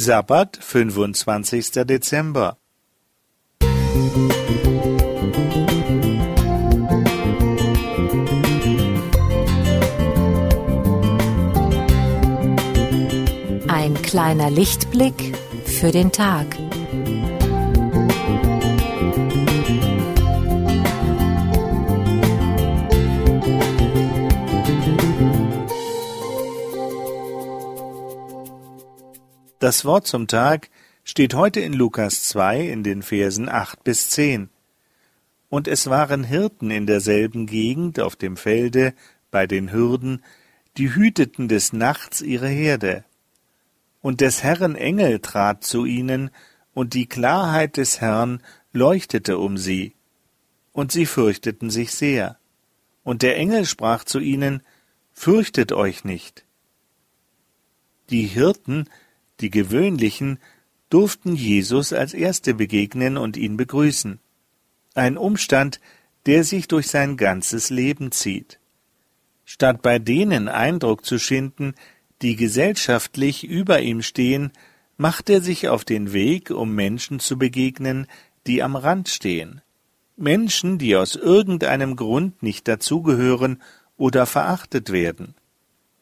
Sabbat, 25. Dezember. Ein kleiner Lichtblick für den Tag. Das Wort zum Tag steht heute in Lukas 2 in den Versen 8 bis 10. Und es waren Hirten in derselben Gegend auf dem Felde bei den Hürden, die hüteten des Nachts ihre Herde. Und des Herrn Engel trat zu ihnen, und die Klarheit des Herrn leuchtete um sie. Und sie fürchteten sich sehr. Und der Engel sprach zu ihnen, Fürchtet euch nicht. Die Hirten die gewöhnlichen, durften Jesus als Erste begegnen und ihn begrüßen. Ein Umstand, der sich durch sein ganzes Leben zieht. Statt bei denen Eindruck zu schinden, die gesellschaftlich über ihm stehen, macht er sich auf den Weg, um Menschen zu begegnen, die am Rand stehen. Menschen, die aus irgendeinem Grund nicht dazugehören oder verachtet werden.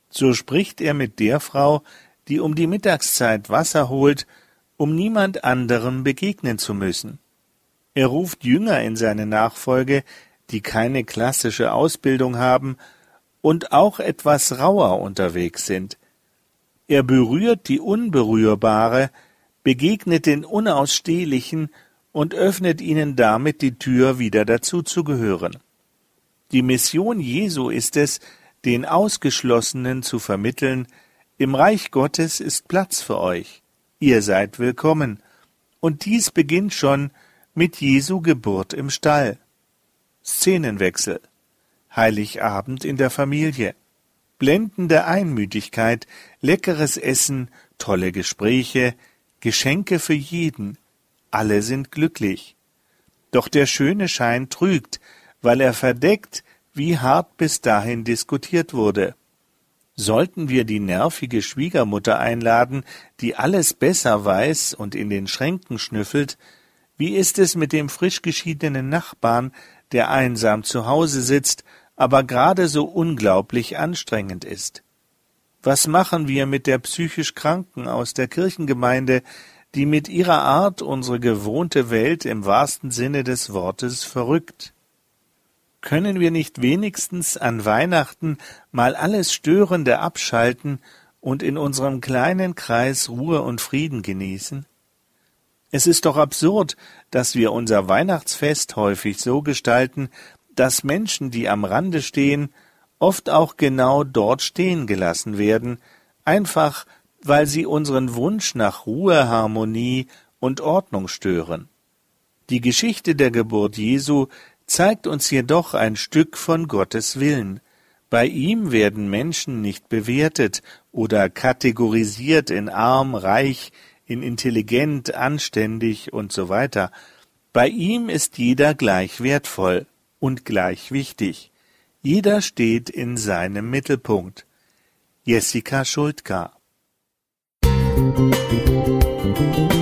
So spricht er mit der Frau, die um die Mittagszeit Wasser holt, um niemand anderem begegnen zu müssen. Er ruft Jünger in seine Nachfolge, die keine klassische Ausbildung haben und auch etwas rauer unterwegs sind. Er berührt die Unberührbare, begegnet den Unausstehlichen und öffnet ihnen damit die Tür, wieder dazuzugehören. Die Mission Jesu ist es, den Ausgeschlossenen zu vermitteln, im Reich Gottes ist Platz für euch. Ihr seid willkommen. Und dies beginnt schon mit Jesu Geburt im Stall. Szenenwechsel. Heiligabend in der Familie. Blendende Einmütigkeit, leckeres Essen, tolle Gespräche, Geschenke für jeden. Alle sind glücklich. Doch der schöne Schein trügt, weil er verdeckt, wie hart bis dahin diskutiert wurde. Sollten wir die nervige Schwiegermutter einladen, die alles besser weiß und in den Schränken schnüffelt, wie ist es mit dem frisch geschiedenen Nachbarn, der einsam zu Hause sitzt, aber gerade so unglaublich anstrengend ist? Was machen wir mit der psychisch Kranken aus der Kirchengemeinde, die mit ihrer Art unsere gewohnte Welt im wahrsten Sinne des Wortes verrückt? Können wir nicht wenigstens an Weihnachten mal alles Störende abschalten und in unserem kleinen Kreis Ruhe und Frieden genießen? Es ist doch absurd, dass wir unser Weihnachtsfest häufig so gestalten, dass Menschen, die am Rande stehen, oft auch genau dort stehen gelassen werden, einfach weil sie unseren Wunsch nach Ruhe, Harmonie und Ordnung stören. Die Geschichte der Geburt Jesu zeigt uns jedoch ein Stück von Gottes Willen. Bei ihm werden Menschen nicht bewertet oder kategorisiert in arm, reich, in intelligent, anständig und so weiter. Bei ihm ist jeder gleich wertvoll und gleich wichtig. Jeder steht in seinem Mittelpunkt. Jessica Schuldka Musik